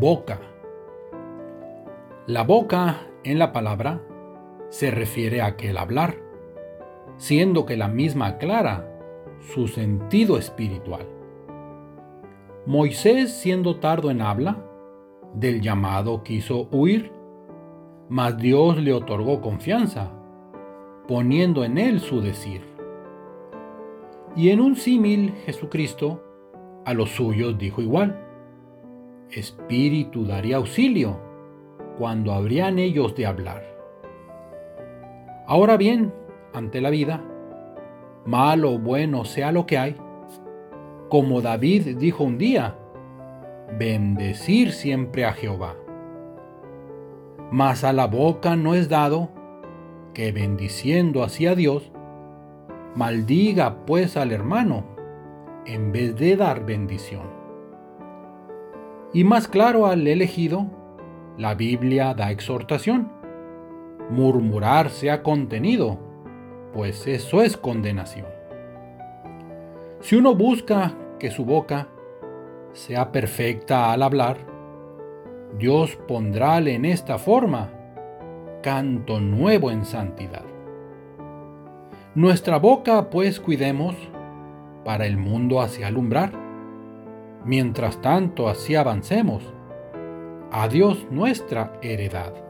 Boca. La boca en la palabra se refiere a aquel hablar, siendo que la misma aclara su sentido espiritual. Moisés, siendo tardo en habla, del llamado quiso huir, mas Dios le otorgó confianza, poniendo en él su decir. Y en un símil Jesucristo a los suyos dijo igual, Espíritu daría auxilio cuando habrían ellos de hablar. Ahora bien, ante la vida, malo o bueno sea lo que hay, como David dijo un día, bendecir siempre a Jehová. Mas a la boca no es dado que bendiciendo así a Dios, maldiga pues al hermano en vez de dar bendición. Y más claro al elegido, la Biblia da exhortación. Murmurar sea contenido, pues eso es condenación. Si uno busca que su boca sea perfecta al hablar, Dios pondrále en esta forma canto nuevo en santidad. Nuestra boca pues cuidemos para el mundo hacia alumbrar. Mientras tanto así avancemos a Dios nuestra heredad.